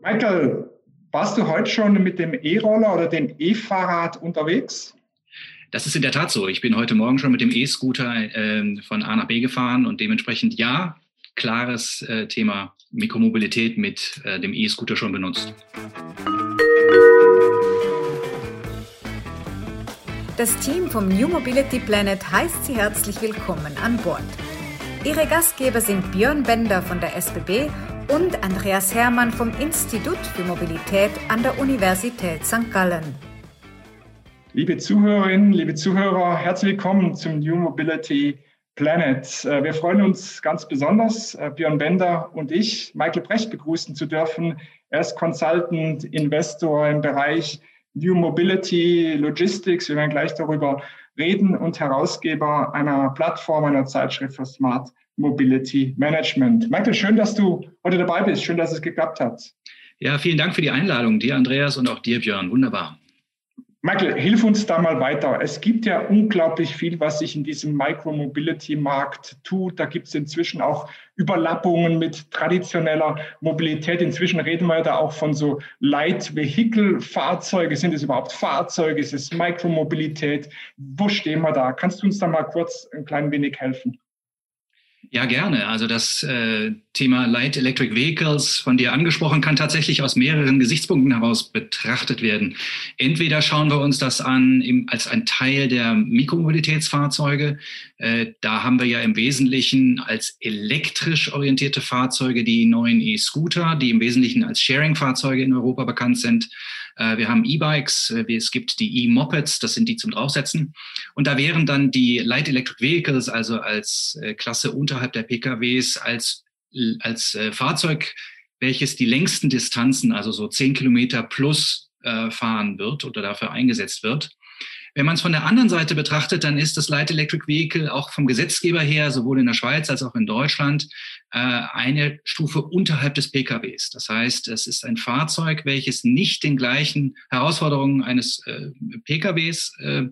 Michael, warst du heute schon mit dem E-Roller oder dem E-Fahrrad unterwegs? Das ist in der Tat so. Ich bin heute Morgen schon mit dem E-Scooter äh, von A nach B gefahren und dementsprechend ja, klares äh, Thema Mikromobilität mit äh, dem E-Scooter schon benutzt. Das Team vom New Mobility Planet heißt Sie herzlich willkommen an Bord. Ihre Gastgeber sind Björn Bender von der SBB und Andreas Hermann vom Institut für Mobilität an der Universität St. Gallen. Liebe Zuhörerinnen, liebe Zuhörer, herzlich willkommen zum New Mobility Planet. Äh, wir freuen uns ganz besonders, äh, Björn Bender und ich, Michael Brecht begrüßen zu dürfen. Er ist Consultant, Investor im Bereich New Mobility, Logistics, wir werden gleich darüber reden, und Herausgeber einer Plattform, einer Zeitschrift für Smart Mobility Management. Michael, schön, dass du heute dabei bist. Schön, dass es geklappt hat. Ja, vielen Dank für die Einladung, dir, Andreas, und auch dir, Björn. Wunderbar. Michael, hilf uns da mal weiter. Es gibt ja unglaublich viel, was sich in diesem Micromobility-Markt tut. Da gibt es inzwischen auch Überlappungen mit traditioneller Mobilität. Inzwischen reden wir ja da auch von so Light Vehicle-Fahrzeuge. Sind es überhaupt Fahrzeuge? Ist es Micromobilität? Wo stehen wir da? Kannst du uns da mal kurz ein klein wenig helfen? Ja, gerne. Also das äh, Thema Light Electric Vehicles von dir angesprochen kann tatsächlich aus mehreren Gesichtspunkten heraus betrachtet werden. Entweder schauen wir uns das an im, als ein Teil der Mikromobilitätsfahrzeuge. Äh, da haben wir ja im Wesentlichen als elektrisch orientierte Fahrzeuge die neuen E-Scooter, die im Wesentlichen als Sharing-Fahrzeuge in Europa bekannt sind. Äh, wir haben E-Bikes, äh, es gibt die E-Mopeds, das sind die zum Draufsetzen. Und da wären dann die Light Electric Vehicles, also als äh, Klasse unterhalb der PKWs, als, als Fahrzeug, welches die längsten Distanzen, also so zehn Kilometer plus, fahren wird oder dafür eingesetzt wird. Wenn man es von der anderen Seite betrachtet, dann ist das Light Electric Vehicle auch vom Gesetzgeber her, sowohl in der Schweiz als auch in Deutschland, äh, eine Stufe unterhalb des PKWs. Das heißt, es ist ein Fahrzeug, welches nicht den gleichen Herausforderungen eines äh, PKWs äh,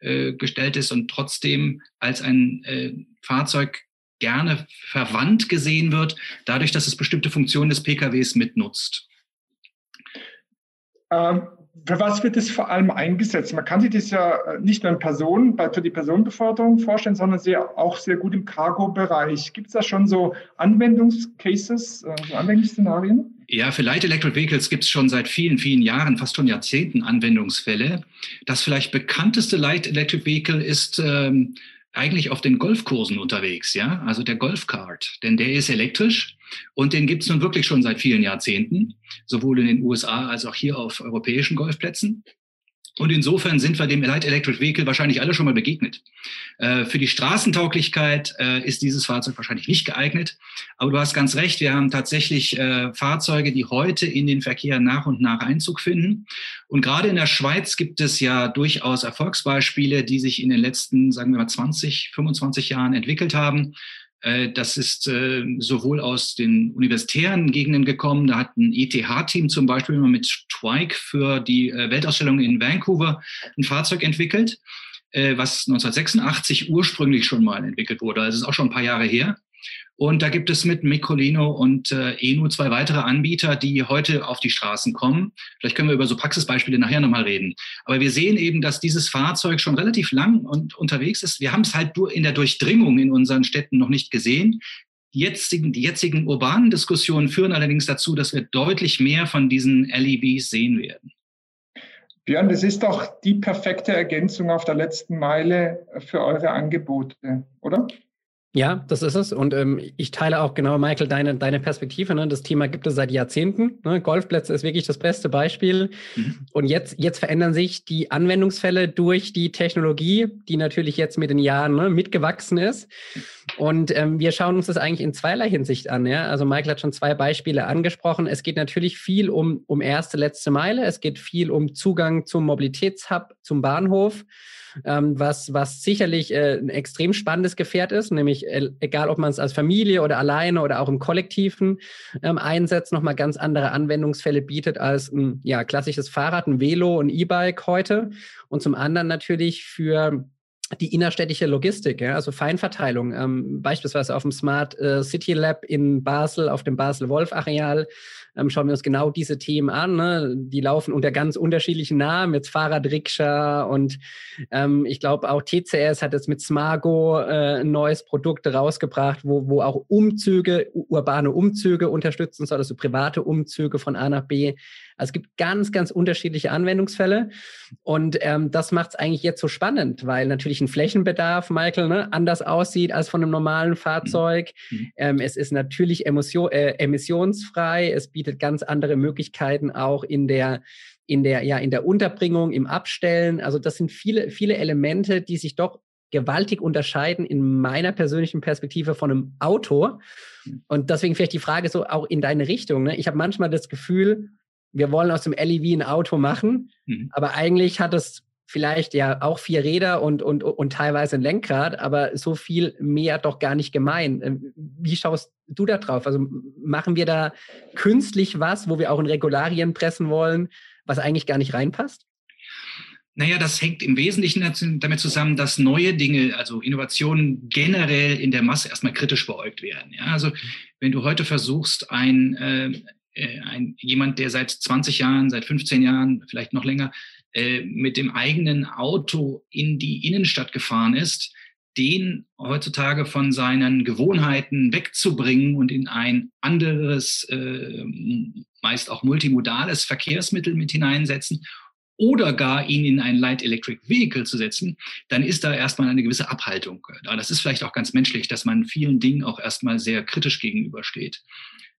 äh, gestellt ist und trotzdem als ein äh, Fahrzeug gerne verwandt gesehen wird, dadurch, dass es bestimmte Funktionen des PKWs mitnutzt. Ähm, für was wird es vor allem eingesetzt? Man kann sich das ja äh, nicht nur in Personen, für die Personenbeförderung vorstellen, sondern sehr, auch sehr gut im Cargo-Bereich. Gibt es da schon so Anwendungscases, äh, so Anwendungsszenarien? Ja, für Light Electric Vehicles gibt es schon seit vielen, vielen Jahren, fast schon Jahrzehnten Anwendungsfälle. Das vielleicht bekannteste Light Electric Vehicle ist ähm, eigentlich auf den Golfkursen unterwegs, ja, also der Golfkart, denn der ist elektrisch und den gibt es nun wirklich schon seit vielen Jahrzehnten, sowohl in den USA als auch hier auf europäischen Golfplätzen. Und insofern sind wir dem Light Electric Vehicle wahrscheinlich alle schon mal begegnet. Äh, für die Straßentauglichkeit äh, ist dieses Fahrzeug wahrscheinlich nicht geeignet. Aber du hast ganz recht, wir haben tatsächlich äh, Fahrzeuge, die heute in den Verkehr nach und nach Einzug finden. Und gerade in der Schweiz gibt es ja durchaus Erfolgsbeispiele, die sich in den letzten, sagen wir mal, 20, 25 Jahren entwickelt haben. Äh, das ist äh, sowohl aus den universitären Gegenden gekommen. Da hat ein ETH-Team zum Beispiel mit Twike für die äh, Weltausstellung in Vancouver ein Fahrzeug entwickelt, was 1986 ursprünglich schon mal entwickelt wurde. Also ist auch schon ein paar Jahre her. Und da gibt es mit Micolino und äh, Enu zwei weitere Anbieter, die heute auf die Straßen kommen. Vielleicht können wir über so Praxisbeispiele nachher nochmal reden. Aber wir sehen eben, dass dieses Fahrzeug schon relativ lang und unterwegs ist. Wir haben es halt in der Durchdringung in unseren Städten noch nicht gesehen. Die jetzigen, die jetzigen urbanen Diskussionen führen allerdings dazu, dass wir deutlich mehr von diesen LEVs sehen werden. Björn, das ist doch die perfekte Ergänzung auf der letzten Meile für eure Angebote, oder? Ja, das ist es. Und ähm, ich teile auch genau, Michael, deine, deine Perspektive. Ne? Das Thema gibt es seit Jahrzehnten. Ne? Golfplätze ist wirklich das beste Beispiel. Mhm. Und jetzt, jetzt verändern sich die Anwendungsfälle durch die Technologie, die natürlich jetzt mit den Jahren ne, mitgewachsen ist. Und ähm, wir schauen uns das eigentlich in zweierlei Hinsicht an. Ja? Also Michael hat schon zwei Beispiele angesprochen. Es geht natürlich viel um, um erste, letzte Meile. Es geht viel um Zugang zum Mobilitätshub, zum Bahnhof ähm, was, was sicherlich äh, ein extrem spannendes Gefährt ist, nämlich äh, egal, ob man es als Familie oder alleine oder auch im Kollektiven ähm, einsetzt, nochmal ganz andere Anwendungsfälle bietet als ein ja, klassisches Fahrrad, ein Velo, ein E-Bike heute. Und zum anderen natürlich für die innerstädtische Logistik, ja, also Feinverteilung, ähm, beispielsweise auf dem Smart äh, City Lab in Basel, auf dem Basel-Wolf-Areal, ähm, schauen wir uns genau diese Themen an. Ne? Die laufen unter ganz unterschiedlichen Namen, jetzt Fahrradrikscha und ähm, ich glaube auch TCS hat jetzt mit Smargo äh, ein neues Produkt rausgebracht, wo, wo auch Umzüge, urbane Umzüge unterstützen soll, also private Umzüge von A nach B. Also es gibt ganz, ganz unterschiedliche Anwendungsfälle und ähm, das macht es eigentlich jetzt so spannend, weil natürlich ein Flächenbedarf, Michael, ne, anders aussieht als von einem normalen Fahrzeug. Mhm. Ähm, es ist natürlich Emission, äh, emissionsfrei, es bietet ganz andere Möglichkeiten auch in der in der ja in der Unterbringung, im Abstellen. Also das sind viele viele Elemente, die sich doch gewaltig unterscheiden in meiner persönlichen Perspektive von einem Auto. Und deswegen vielleicht die Frage so auch in deine Richtung. Ne? Ich habe manchmal das Gefühl, wir wollen aus dem LEV ein Auto machen, mhm. aber eigentlich hat es vielleicht ja auch vier Räder und, und, und teilweise ein Lenkrad, aber so viel mehr doch gar nicht gemein. Ähm, wie schaust du da drauf? Also machen wir da künstlich was, wo wir auch in Regularien pressen wollen, was eigentlich gar nicht reinpasst? Naja, das hängt im Wesentlichen damit zusammen, dass neue Dinge, also Innovationen generell in der Masse erstmal kritisch beäugt werden. Ja, also wenn du heute versuchst, ein, äh, äh ein, jemand, der seit 20 Jahren, seit 15 Jahren, vielleicht noch länger äh, mit dem eigenen Auto in die Innenstadt gefahren ist, den heutzutage von seinen Gewohnheiten wegzubringen und in ein anderes, äh, meist auch multimodales Verkehrsmittel mit hineinsetzen oder gar ihn in ein Light Electric Vehicle zu setzen, dann ist da erstmal eine gewisse Abhaltung. Das ist vielleicht auch ganz menschlich, dass man vielen Dingen auch erstmal sehr kritisch gegenübersteht.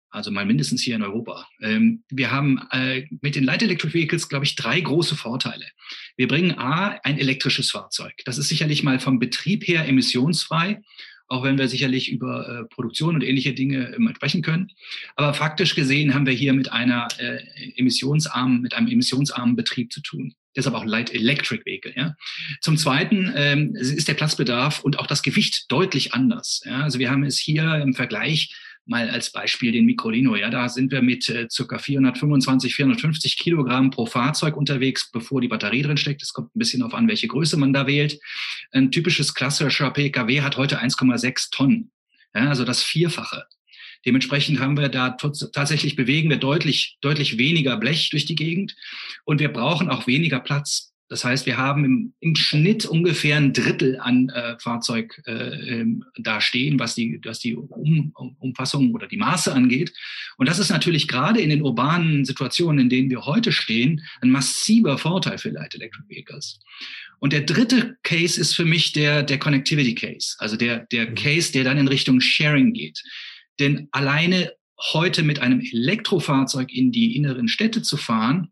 Also mal mindestens hier in Europa. Ähm, wir haben äh, mit den Light Electric Vehicles, glaube ich, drei große Vorteile. Wir bringen A, ein elektrisches Fahrzeug. Das ist sicherlich mal vom Betrieb her emissionsfrei, auch wenn wir sicherlich über äh, Produktion und ähnliche Dinge äh, sprechen können. Aber faktisch gesehen haben wir hier mit einer äh, emissionsarmen, mit einem emissionsarmen Betrieb zu tun. Deshalb auch Light Electric Vehicle. Ja. Zum Zweiten ähm, ist der Platzbedarf und auch das Gewicht deutlich anders. Ja. Also wir haben es hier im Vergleich mal als Beispiel den Microlino. Ja, da sind wir mit äh, circa 425, 450 Kilogramm pro Fahrzeug unterwegs, bevor die Batterie drin steckt. Es kommt ein bisschen auf an, welche Größe man da wählt. Ein typisches klassischer PKW hat heute 1,6 Tonnen. Ja, also das Vierfache. Dementsprechend haben wir da tatsächlich bewegen wir deutlich, deutlich weniger Blech durch die Gegend und wir brauchen auch weniger Platz. Das heißt, wir haben im, im Schnitt ungefähr ein Drittel an äh, Fahrzeug äh, ähm, da stehen, was die, was die um, Umfassung oder die Maße angeht. Und das ist natürlich gerade in den urbanen Situationen, in denen wir heute stehen, ein massiver Vorteil für Light Electric Vehicles. Und der dritte Case ist für mich der, der Connectivity Case, also der, der mhm. Case, der dann in Richtung Sharing geht. Denn alleine heute mit einem Elektrofahrzeug in die inneren Städte zu fahren,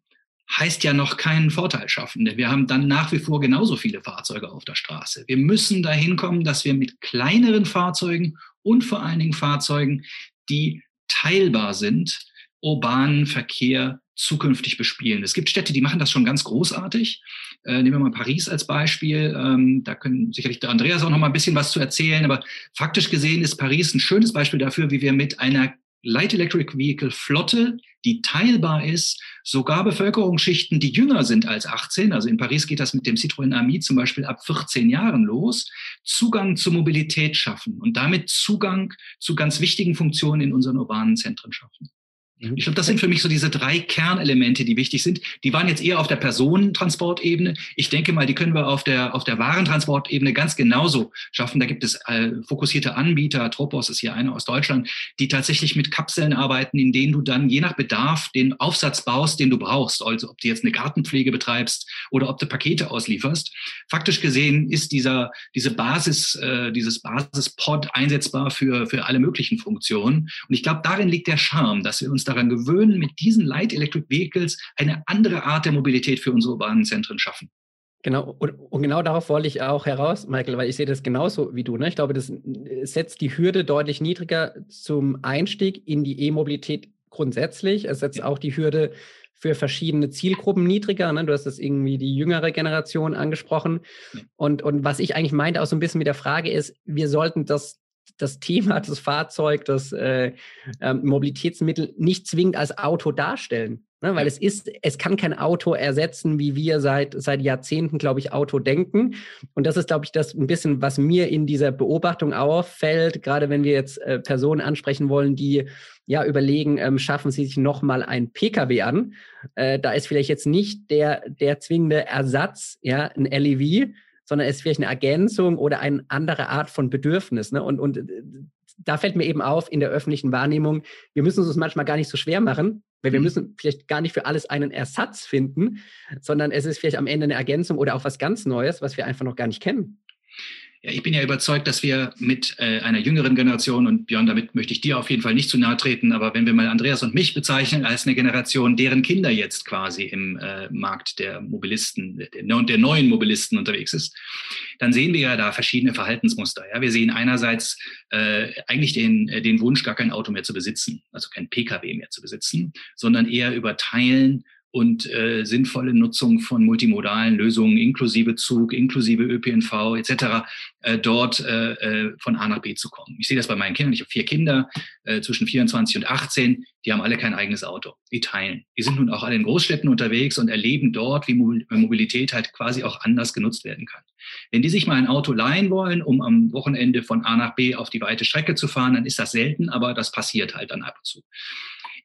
heißt ja noch keinen Vorteil schaffen. Denn wir haben dann nach wie vor genauso viele Fahrzeuge auf der Straße. Wir müssen dahin kommen, dass wir mit kleineren Fahrzeugen und vor allen Dingen Fahrzeugen, die teilbar sind, urbanen Verkehr zukünftig bespielen. Es gibt Städte, die machen das schon ganz großartig. Äh, nehmen wir mal Paris als Beispiel. Ähm, da können sicherlich der Andreas auch noch mal ein bisschen was zu erzählen. Aber faktisch gesehen ist Paris ein schönes Beispiel dafür, wie wir mit einer Light Electric Vehicle Flotte, die teilbar ist, sogar Bevölkerungsschichten, die jünger sind als 18, also in Paris geht das mit dem Citroën Ami zum Beispiel ab 14 Jahren los, Zugang zur Mobilität schaffen und damit Zugang zu ganz wichtigen Funktionen in unseren urbanen Zentren schaffen. Mhm. Ich glaube, das sind für mich so diese drei Kernelemente, die wichtig sind. Die waren jetzt eher auf der Personentransportebene. Ich denke mal, die können wir auf der, auf der Warentransportebene ganz genauso schaffen. Da gibt es äh, fokussierte Anbieter. Tropos ist hier einer aus Deutschland, die tatsächlich mit Kapseln arbeiten, in denen du dann je nach Bedarf den Aufsatz baust, den du brauchst. Also ob du jetzt eine Gartenpflege betreibst oder ob du Pakete auslieferst. Faktisch gesehen ist dieser, diese Basis, äh, dieses Basispod einsetzbar für, für alle möglichen Funktionen. Und ich glaube, darin liegt der Charme, dass wir uns daran gewöhnen, mit diesen Light Electric Vehicles eine andere Art der Mobilität für unsere urbanen Zentren schaffen. Genau, und, und, genau darauf wollte ich auch heraus, Michael, weil ich sehe das genauso wie du. Ne? Ich glaube, das setzt die Hürde deutlich niedriger zum Einstieg in die E-Mobilität grundsätzlich. Es setzt auch die Hürde für verschiedene Zielgruppen niedriger. Ne? Du hast das irgendwie die jüngere Generation angesprochen. Und, und was ich eigentlich meinte, auch so ein bisschen mit der Frage ist, wir sollten das das Thema, das Fahrzeug, das äh, äh, Mobilitätsmittel nicht zwingend als Auto darstellen. Ne, weil es ist, es kann kein Auto ersetzen, wie wir seit, seit Jahrzehnten, glaube ich, Auto denken. Und das ist, glaube ich, das ein bisschen, was mir in dieser Beobachtung auffällt, gerade wenn wir jetzt äh, Personen ansprechen wollen, die ja überlegen, ähm, schaffen sie sich nochmal ein Pkw an. Äh, da ist vielleicht jetzt nicht der, der zwingende Ersatz, ja, ein LEV, sondern es ist vielleicht eine Ergänzung oder eine andere Art von Bedürfnis. Ne? Und, und äh, da fällt mir eben auf in der öffentlichen Wahrnehmung, wir müssen es uns manchmal gar nicht so schwer machen, weil wir mhm. müssen vielleicht gar nicht für alles einen Ersatz finden, sondern es ist vielleicht am Ende eine Ergänzung oder auch was ganz Neues, was wir einfach noch gar nicht kennen. Ja, ich bin ja überzeugt, dass wir mit äh, einer jüngeren Generation, und Björn, damit möchte ich dir auf jeden Fall nicht zu nahe treten, aber wenn wir mal Andreas und mich bezeichnen als eine Generation, deren Kinder jetzt quasi im äh, Markt der Mobilisten, der, der, neuen Mobilisten unterwegs ist, dann sehen wir ja da verschiedene Verhaltensmuster. Ja? Wir sehen einerseits äh, eigentlich den, äh, den Wunsch, gar kein Auto mehr zu besitzen, also kein Pkw mehr zu besitzen, sondern eher über Teilen und äh, sinnvolle Nutzung von multimodalen Lösungen inklusive Zug, inklusive ÖPNV etc. Äh, dort äh, äh, von A nach B zu kommen. Ich sehe das bei meinen Kindern. Ich habe vier Kinder äh, zwischen 24 und 18. Die haben alle kein eigenes Auto. Die teilen. Die sind nun auch alle in Großstädten unterwegs und erleben dort, wie Mobilität halt quasi auch anders genutzt werden kann. Wenn die sich mal ein Auto leihen wollen, um am Wochenende von A nach B auf die weite Strecke zu fahren, dann ist das selten, aber das passiert halt dann ab und zu.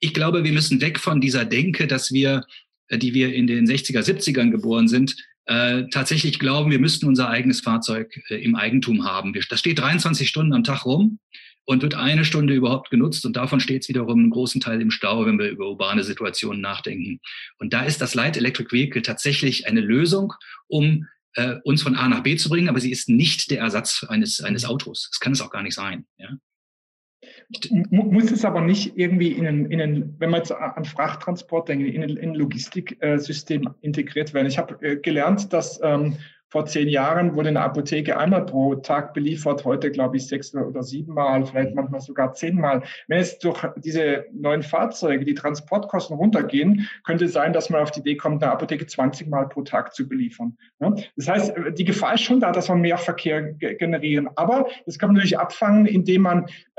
Ich glaube, wir müssen weg von dieser Denke, dass wir, äh, die wir in den 60er, 70ern geboren sind, äh, tatsächlich glauben, wir müssten unser eigenes Fahrzeug äh, im Eigentum haben. Das steht 23 Stunden am Tag rum und wird eine Stunde überhaupt genutzt und davon steht es wiederum einen großen Teil im Stau, wenn wir über urbane Situationen nachdenken. Und da ist das Light Electric Vehicle tatsächlich eine Lösung, um äh, uns von A nach B zu bringen, aber sie ist nicht der Ersatz eines, eines Autos. Das kann es auch gar nicht sein. Ja? Muss es aber nicht irgendwie in ein, in ein wenn man jetzt an Frachttransport denkt, in ein, in ein Logistiksystem integriert werden. Ich habe äh, gelernt, dass ähm, vor zehn Jahren wurde eine Apotheke einmal pro Tag beliefert, heute glaube ich sechs oder sieben Mal, vielleicht manchmal sogar zehnmal. Wenn es durch diese neuen Fahrzeuge die Transportkosten runtergehen, könnte es sein, dass man auf die Idee kommt, eine Apotheke 20 Mal pro Tag zu beliefern. Das heißt, die Gefahr ist schon da, dass wir mehr Verkehr generieren. Aber das kann man natürlich abfangen, indem man äh,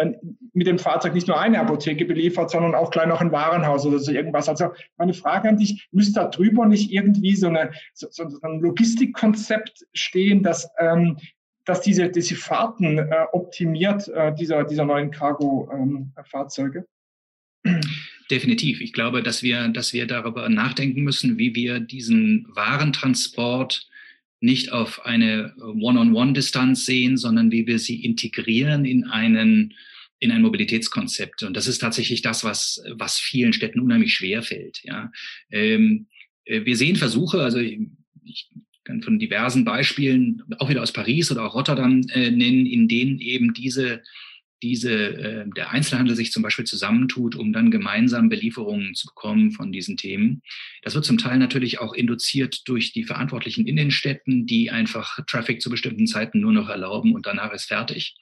mit dem Fahrzeug nicht nur eine Apotheke beliefert, sondern auch gleich noch ein Warenhaus oder so irgendwas. Also meine Frage an dich, müsste da drüber nicht irgendwie so, eine, so, so ein Logistikkonzept Konzept stehen, dass, ähm, dass diese, diese Fahrten äh, optimiert, äh, dieser, dieser neuen Cargo-Fahrzeuge? Ähm, Definitiv. Ich glaube, dass wir, dass wir darüber nachdenken müssen, wie wir diesen Warentransport nicht auf eine One-on-One-Distanz sehen, sondern wie wir sie integrieren in einen in ein Mobilitätskonzept. Und das ist tatsächlich das, was, was vielen Städten unheimlich schwer fällt. Ja. Ähm, äh, wir sehen Versuche, also ich kann von diversen Beispielen, auch wieder aus Paris oder auch Rotterdam äh, nennen, in denen eben diese, diese, äh, der Einzelhandel sich zum Beispiel zusammentut, um dann gemeinsam Belieferungen zu bekommen von diesen Themen. Das wird zum Teil natürlich auch induziert durch die Verantwortlichen in den Städten, die einfach Traffic zu bestimmten Zeiten nur noch erlauben und danach ist fertig.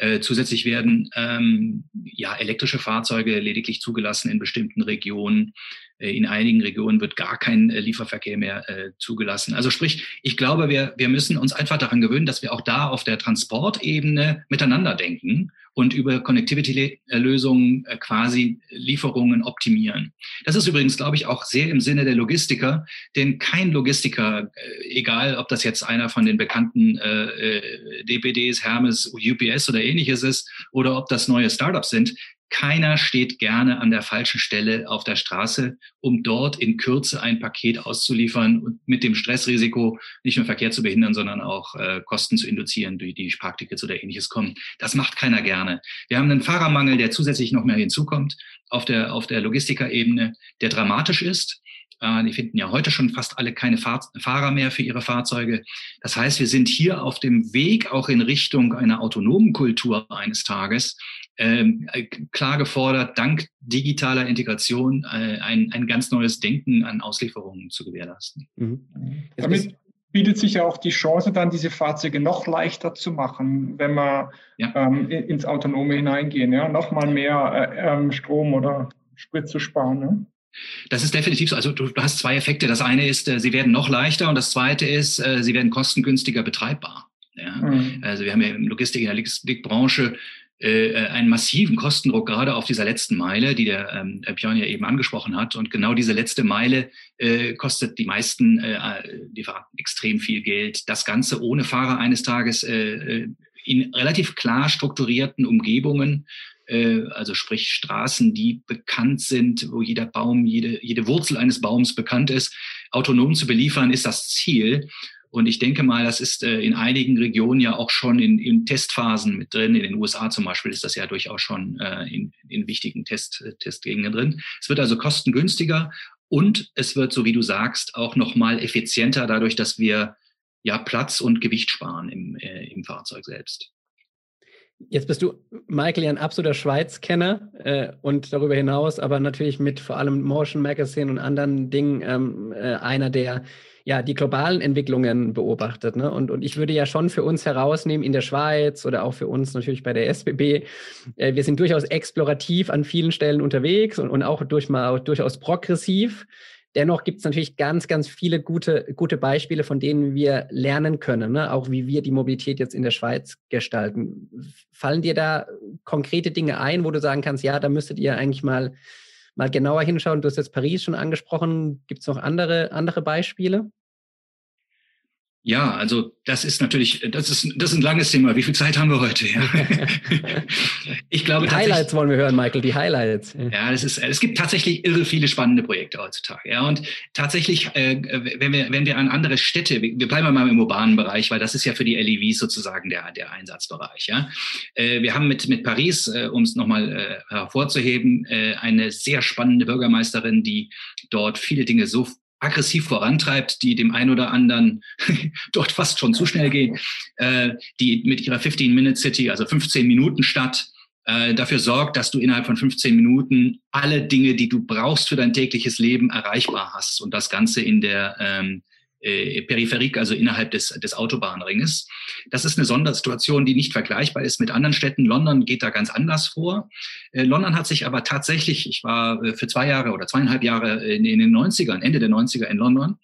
Äh, zusätzlich werden ähm, ja, elektrische Fahrzeuge lediglich zugelassen in bestimmten Regionen. Äh, in einigen Regionen wird gar kein äh, Lieferverkehr mehr äh, zugelassen. Also sprich, ich glaube, wir, wir müssen uns einfach daran gewöhnen, dass wir auch da auf der Transportebene miteinander denken und über Connectivity-Lösungen äh, quasi Lieferungen optimieren. Das ist übrigens, glaube ich, auch sehr im Sinne der Logistiker, denn kein Logistiker, äh, egal ob das jetzt einer von den bekannten äh, DPDs, Hermes, UPS oder ähnliches ist, oder ob das neue Startups sind, keiner steht gerne an der falschen Stelle auf der Straße, um dort in Kürze ein Paket auszuliefern und mit dem Stressrisiko nicht nur Verkehr zu behindern, sondern auch äh, Kosten zu induzieren, durch die Parktickets oder ähnliches kommen. Das macht keiner gerne. Wir haben einen Fahrermangel, der zusätzlich noch mehr hinzukommt auf der, auf der Logistikerebene, der dramatisch ist. Äh, die finden ja heute schon fast alle keine Fahr Fahrer mehr für ihre Fahrzeuge. Das heißt, wir sind hier auf dem Weg auch in Richtung einer autonomen Kultur eines Tages, klar gefordert, dank digitaler Integration äh, ein, ein ganz neues Denken an Auslieferungen zu gewährleisten. Mhm. Damit bietet sich ja auch die Chance, dann diese Fahrzeuge noch leichter zu machen, wenn wir ja. ähm, ins Autonome hineingehen, ja, noch mal mehr äh, ähm, Strom oder Sprit zu sparen. Ne? Das ist definitiv so. Also du, du, hast zwei Effekte. Das eine ist, äh, sie werden noch leichter und das zweite ist, äh, sie werden kostengünstiger betreibbar. Ja? Mhm. Also wir haben ja im Logistik, in der Logistikbranche äh, einen massiven Kostendruck gerade auf dieser letzten Meile, die der ähm, Björn ja eben angesprochen hat. Und genau diese letzte Meile äh, kostet die meisten äh, Lieferanten extrem viel Geld. Das Ganze ohne Fahrer eines Tages äh, äh in relativ klar strukturierten Umgebungen äh, also sprich Straßen, die bekannt sind, wo jeder Baum, jede, jede Wurzel eines Baums bekannt ist, autonom zu beliefern, ist das Ziel. Und ich denke mal, das ist äh, in einigen Regionen ja auch schon in, in Testphasen mit drin. In den USA zum Beispiel ist das ja durchaus schon äh, in, in wichtigen Test, Testgegenden drin. Es wird also kostengünstiger und es wird, so wie du sagst, auch nochmal effizienter dadurch, dass wir ja Platz und Gewicht sparen im, äh, im Fahrzeug selbst. Jetzt bist du, Michael, ja ein absoluter Schweiz-Kenner äh, und darüber hinaus aber natürlich mit vor allem Motion Magazine und anderen Dingen ähm, äh, einer, der ja die globalen Entwicklungen beobachtet. Ne? Und, und ich würde ja schon für uns herausnehmen in der Schweiz oder auch für uns natürlich bei der SBB, äh, wir sind durchaus explorativ an vielen Stellen unterwegs und, und auch durch mal, durchaus progressiv. Dennoch gibt es natürlich ganz, ganz viele gute, gute Beispiele, von denen wir lernen können, ne? auch wie wir die Mobilität jetzt in der Schweiz gestalten. Fallen dir da konkrete Dinge ein, wo du sagen kannst, ja, da müsstet ihr eigentlich mal, mal genauer hinschauen? Du hast jetzt Paris schon angesprochen. Gibt es noch andere, andere Beispiele? Ja, also das ist natürlich, das ist, das ist ein langes Thema. Wie viel Zeit haben wir heute? Ja. ich glaube, die Highlights wollen wir hören, Michael, die Highlights. Ja, das ist, es gibt tatsächlich irre viele spannende Projekte heutzutage. Ja, und tatsächlich, äh, wenn wir, wenn wir an andere Städte, wir bleiben mal im urbanen Bereich, weil das ist ja für die LEVs sozusagen der, der Einsatzbereich. Ja, äh, wir haben mit, mit Paris, äh, um es nochmal äh, hervorzuheben, äh, eine sehr spannende Bürgermeisterin, die dort viele Dinge so aggressiv vorantreibt, die dem einen oder anderen dort fast schon zu schnell gehen, äh, die mit ihrer 15-Minute-City, also 15 Minuten Stadt, äh, dafür sorgt, dass du innerhalb von 15 Minuten alle Dinge, die du brauchst für dein tägliches Leben, erreichbar hast. Und das Ganze in der ähm, äh, Peripherik, also innerhalb des, des Autobahnringes. Das ist eine Sondersituation, die nicht vergleichbar ist mit anderen Städten. London geht da ganz anders vor. Äh, London hat sich aber tatsächlich, ich war äh, für zwei Jahre oder zweieinhalb Jahre in, in den 90ern, Ende der 90er in London,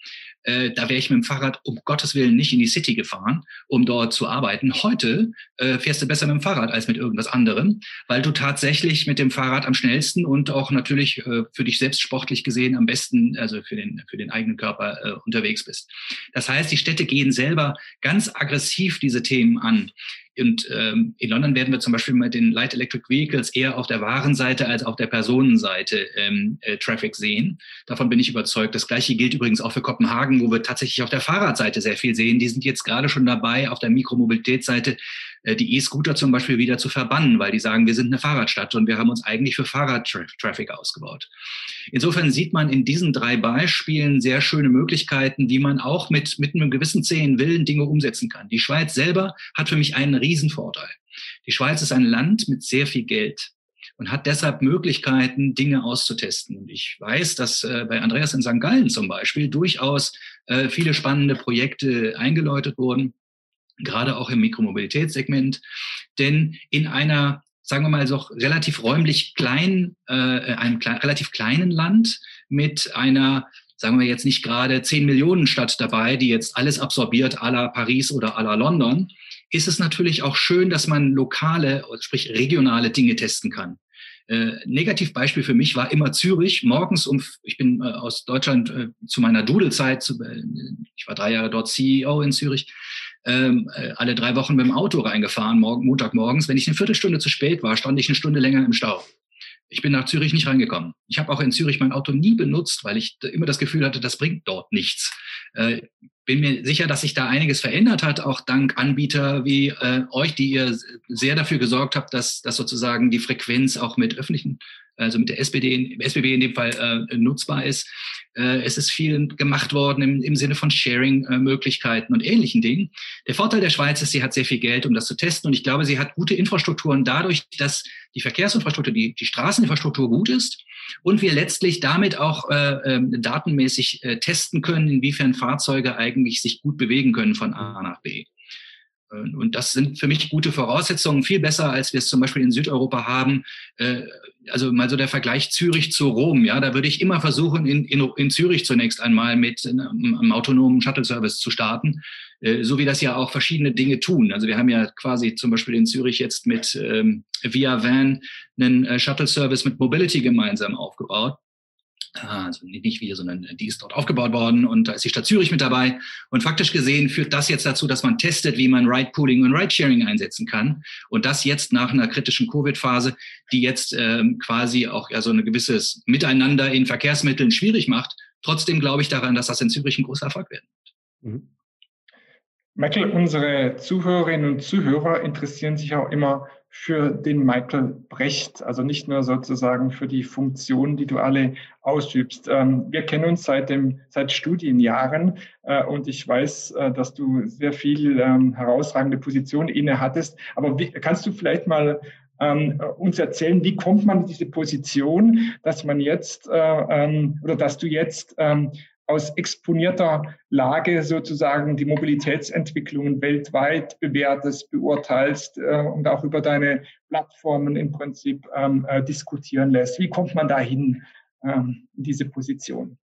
äh, da wäre ich mit dem Fahrrad um Gottes Willen nicht in die City gefahren, um dort zu arbeiten. Heute äh, fährst du besser mit dem Fahrrad als mit irgendwas anderem, weil du tatsächlich mit dem Fahrrad am schnellsten und auch natürlich äh, für dich selbst sportlich gesehen am besten, also für den, für den eigenen Körper äh, unterwegs bist. Das heißt, die Städte gehen selber ganz aggressiv diese Themen an. Und ähm, in London werden wir zum Beispiel mit den Light Electric Vehicles eher auf der Warenseite als auf der Personenseite ähm, äh, Traffic sehen. Davon bin ich überzeugt. Das gleiche gilt übrigens auch für Kopenhagen, wo wir tatsächlich auf der Fahrradseite sehr viel sehen. Die sind jetzt gerade schon dabei, auf der Mikromobilitätsseite die E-Scooter zum Beispiel wieder zu verbannen, weil die sagen, wir sind eine Fahrradstadt und wir haben uns eigentlich für Fahrradtraffic ausgebaut. Insofern sieht man in diesen drei Beispielen sehr schöne Möglichkeiten, wie man auch mit, mit einem gewissen zähen Willen Dinge umsetzen kann. Die Schweiz selber hat für mich einen Riesenvorteil. Die Schweiz ist ein Land mit sehr viel Geld und hat deshalb Möglichkeiten, Dinge auszutesten. Und ich weiß, dass äh, bei Andreas in St. Gallen zum Beispiel durchaus äh, viele spannende Projekte eingeläutet wurden gerade auch im Mikromobilitätssegment. Denn in einer, sagen wir mal, so relativ räumlich kleinen, äh, einem kle relativ kleinen Land mit einer sagen wir jetzt nicht gerade 10 Millionen Stadt dabei, die jetzt alles absorbiert, à la Paris oder à la London, ist es natürlich auch schön, dass man lokale, sprich regionale Dinge testen kann. Äh, Negativbeispiel für mich war immer Zürich. Morgens um, ich bin äh, aus Deutschland äh, zu meiner Doodle-Zeit, zu, äh, ich war drei Jahre dort CEO in Zürich, ähm, äh, alle drei Wochen mit dem Auto reingefahren, morgen, Montagmorgens. Wenn ich eine Viertelstunde zu spät war, stand ich eine Stunde länger im Stau. Ich bin nach Zürich nicht reingekommen. Ich habe auch in Zürich mein Auto nie benutzt, weil ich immer das Gefühl hatte, das bringt dort nichts. Äh, bin mir sicher, dass sich da einiges verändert hat, auch dank Anbieter wie äh, euch, die ihr sehr dafür gesorgt habt, dass, dass sozusagen die Frequenz auch mit öffentlichen also mit der SPD, SBB in dem Fall äh, nutzbar ist. Äh, es ist viel gemacht worden im, im Sinne von Sharing-Möglichkeiten und ähnlichen Dingen. Der Vorteil der Schweiz ist, sie hat sehr viel Geld, um das zu testen. Und ich glaube, sie hat gute Infrastrukturen dadurch, dass die Verkehrsinfrastruktur, die, die Straßeninfrastruktur gut ist und wir letztlich damit auch äh, äh, datenmäßig äh, testen können, inwiefern Fahrzeuge eigentlich sich gut bewegen können von A nach B. Und das sind für mich gute Voraussetzungen, viel besser, als wir es zum Beispiel in Südeuropa haben. Äh, also mal so der Vergleich Zürich zu Rom. Ja, da würde ich immer versuchen, in, in, in Zürich zunächst einmal mit einem, einem autonomen Shuttle-Service zu starten, äh, so wie das ja auch verschiedene Dinge tun. Also wir haben ja quasi zum Beispiel in Zürich jetzt mit ähm, Via Van einen Shuttle-Service mit Mobility gemeinsam aufgebaut also nicht wir, sondern die ist dort aufgebaut worden und da ist die Stadt Zürich mit dabei. Und faktisch gesehen führt das jetzt dazu, dass man testet, wie man Ride-Pooling und Ride-Sharing einsetzen kann. Und das jetzt nach einer kritischen Covid-Phase, die jetzt ähm, quasi auch ja so ein gewisses Miteinander in Verkehrsmitteln schwierig macht. Trotzdem glaube ich daran, dass das in Zürich ein großer Erfolg werden wird. Mhm. Michael, unsere Zuhörerinnen und Zuhörer interessieren sich auch immer für den Michael Brecht, also nicht nur sozusagen für die Funktionen, die du alle ausübst. Ähm, wir kennen uns seit dem, seit Studienjahren äh, und ich weiß, äh, dass du sehr viel ähm, herausragende Position inne hattest. Aber wie, kannst du vielleicht mal ähm, uns erzählen, wie kommt man in diese Position, dass man jetzt äh, oder dass du jetzt aus exponierter Lage sozusagen die Mobilitätsentwicklungen weltweit bewertest, beurteilst äh, und auch über deine Plattformen im Prinzip ähm, äh, diskutieren lässt. Wie kommt man dahin ähm, in diese Position?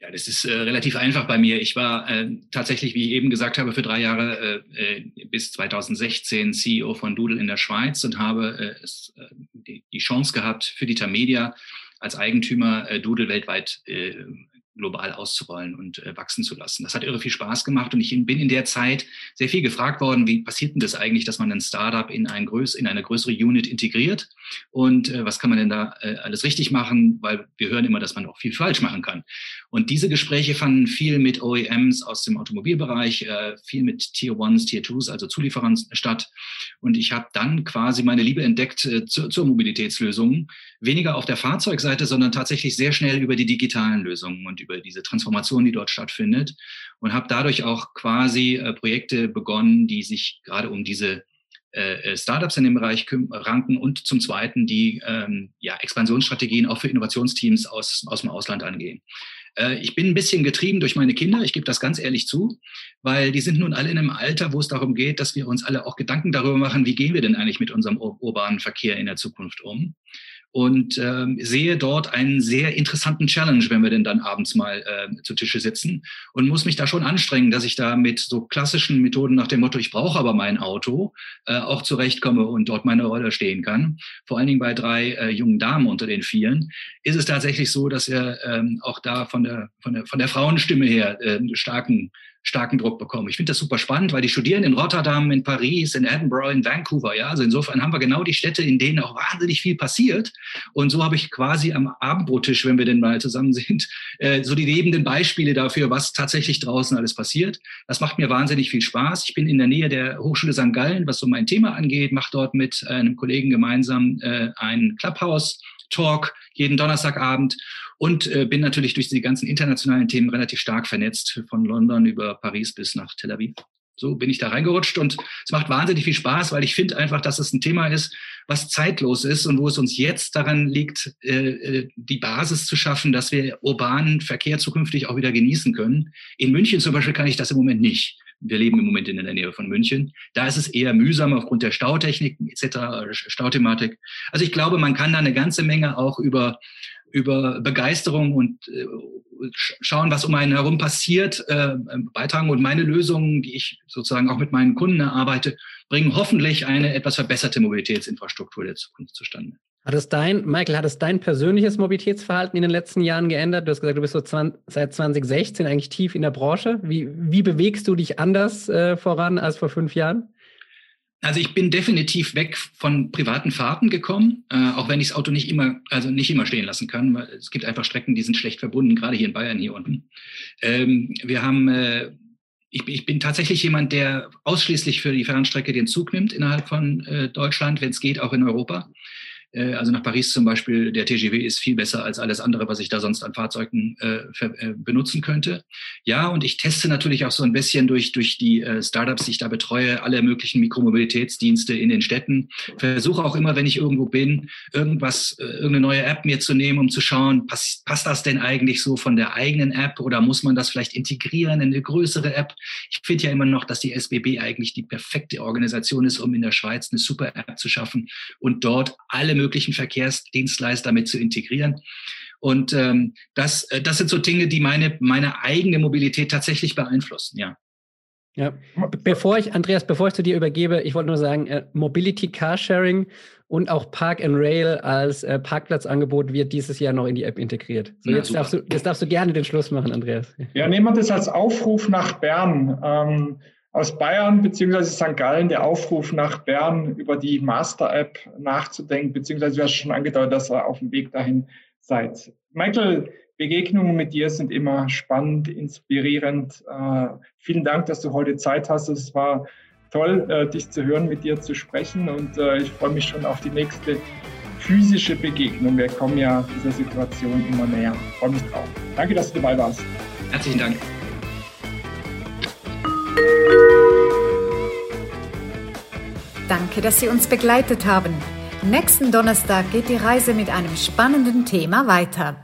Ja, das ist äh, relativ einfach bei mir. Ich war äh, tatsächlich, wie ich eben gesagt habe, für drei Jahre äh, äh bis 2016 CEO von Doodle in der Schweiz und habe die, Chance gehabt, für die Tamedia als Eigentümer äh, Doodle weltweit äh, global auszurollen und äh, wachsen zu lassen. Das hat irre viel Spaß gemacht und ich bin in der Zeit sehr viel gefragt worden, wie passiert denn das eigentlich, dass man ein Startup in, ein größ in eine größere Unit integriert und äh, was kann man denn da äh, alles richtig machen, weil wir hören immer, dass man auch viel falsch machen kann. Und diese Gespräche fanden viel mit OEMs aus dem Automobilbereich, äh, viel mit Tier Ones, Tier Twos, also Zulieferern statt. Und ich habe dann quasi meine Liebe entdeckt äh, zu, zur Mobilitätslösung, weniger auf der Fahrzeugseite, sondern tatsächlich sehr schnell über die digitalen Lösungen und über diese Transformation, die dort stattfindet. Und habe dadurch auch quasi äh, Projekte begonnen, die sich gerade um diese äh, Startups in dem Bereich ranken und zum Zweiten die ähm, ja, Expansionsstrategien auch für Innovationsteams aus, aus dem Ausland angehen. Äh, ich bin ein bisschen getrieben durch meine Kinder, ich gebe das ganz ehrlich zu, weil die sind nun alle in einem Alter, wo es darum geht, dass wir uns alle auch Gedanken darüber machen, wie gehen wir denn eigentlich mit unserem urbanen Verkehr in der Zukunft um und ähm, sehe dort einen sehr interessanten Challenge, wenn wir denn dann abends mal äh, zu Tische sitzen und muss mich da schon anstrengen, dass ich da mit so klassischen Methoden nach dem Motto, ich brauche aber mein Auto, äh, auch zurechtkomme und dort meine Rolle stehen kann. Vor allen Dingen bei drei äh, jungen Damen unter den Vieren ist es tatsächlich so, dass er ähm, auch da von der, von der, von der Frauenstimme her äh, starken starken Druck bekommen. Ich finde das super spannend, weil die studieren in Rotterdam, in Paris, in Edinburgh, in Vancouver. Ja, also insofern haben wir genau die Städte, in denen auch wahnsinnig viel passiert. Und so habe ich quasi am Abendbrottisch, wenn wir denn mal zusammen sind, äh, so die lebenden Beispiele dafür, was tatsächlich draußen alles passiert. Das macht mir wahnsinnig viel Spaß. Ich bin in der Nähe der Hochschule St. Gallen, was so mein Thema angeht, mache dort mit einem Kollegen gemeinsam äh, ein Clubhouse Talk jeden Donnerstagabend und äh, bin natürlich durch die ganzen internationalen Themen relativ stark vernetzt, von London über Paris bis nach Tel Aviv. So bin ich da reingerutscht und es macht wahnsinnig viel Spaß, weil ich finde einfach, dass es ein Thema ist, was zeitlos ist und wo es uns jetzt daran liegt, äh, äh, die Basis zu schaffen, dass wir urbanen Verkehr zukünftig auch wieder genießen können. In München zum Beispiel kann ich das im Moment nicht. Wir leben im Moment in der Nähe von München. Da ist es eher mühsam aufgrund der Stautechniken etc., Stauthematik. Also ich glaube, man kann da eine ganze Menge auch über über Begeisterung und äh, schauen, was um einen herum passiert, äh, beitragen. Und meine Lösungen, die ich sozusagen auch mit meinen Kunden erarbeite, bringen hoffentlich eine etwas verbesserte Mobilitätsinfrastruktur der Zukunft zustande. Hat es dein, Michael, hat es dein persönliches Mobilitätsverhalten in den letzten Jahren geändert? Du hast gesagt, du bist so 20, seit 2016 eigentlich tief in der Branche. Wie, wie bewegst du dich anders äh, voran als vor fünf Jahren? Also ich bin definitiv weg von privaten Fahrten gekommen, äh, auch wenn ich das Auto nicht immer, also nicht immer stehen lassen kann, weil es gibt einfach Strecken, die sind schlecht verbunden, gerade hier in Bayern hier unten. Ähm, wir haben, äh, ich, ich, bin tatsächlich jemand, der ausschließlich für die Fernstrecke den Zug nimmt innerhalb von äh, Deutschland, wenn es geht, auch in Europa. Äh, also nach Paris zum Beispiel, der TGW ist viel besser als alles andere, was ich da sonst an Fahrzeugen äh, äh, benutzen könnte. Ja, und ich teste natürlich auch so ein bisschen durch, durch die äh, Startups, die ich da betreue, alle möglichen Mikromobilitätsdienste in den Städten. Versuche auch immer, wenn ich irgendwo bin, irgendwas, äh, irgendeine neue App mir zu nehmen, um zu schauen, passt, passt das denn eigentlich so von der eigenen App oder muss man das vielleicht integrieren in eine größere App? Ich finde ja immer noch, dass die SBB eigentlich die perfekte Organisation ist, um in der Schweiz eine super App zu schaffen und dort alle möglichen Verkehrsdienstleister mit zu integrieren. Und ähm, das, äh, das sind so Dinge, die meine, meine eigene Mobilität tatsächlich beeinflussen, ja. Ja, bevor ich, Andreas, bevor ich zu dir übergebe, ich wollte nur sagen, äh, Mobility Carsharing und auch Park and Rail als äh, Parkplatzangebot wird dieses Jahr noch in die App integriert. So, jetzt, darfst du, jetzt darfst du gerne den Schluss machen, Andreas. Ja, nehmen wir das als Aufruf nach Bern. Ähm, aus Bayern bzw. St. Gallen der Aufruf nach Bern über die Master-App nachzudenken, beziehungsweise du hast schon angedeutet, dass ihr auf dem Weg dahin seid. Michael, Begegnungen mit dir sind immer spannend, inspirierend. Äh, vielen Dank, dass du heute Zeit hast. Es war toll, äh, dich zu hören, mit dir zu sprechen und äh, ich freue mich schon auf die nächste physische Begegnung. Wir kommen ja dieser Situation immer näher. Freue mich drauf. Danke, dass du dabei warst. Herzlichen Dank. Danke, dass Sie uns begleitet haben. Nächsten Donnerstag geht die Reise mit einem spannenden Thema weiter.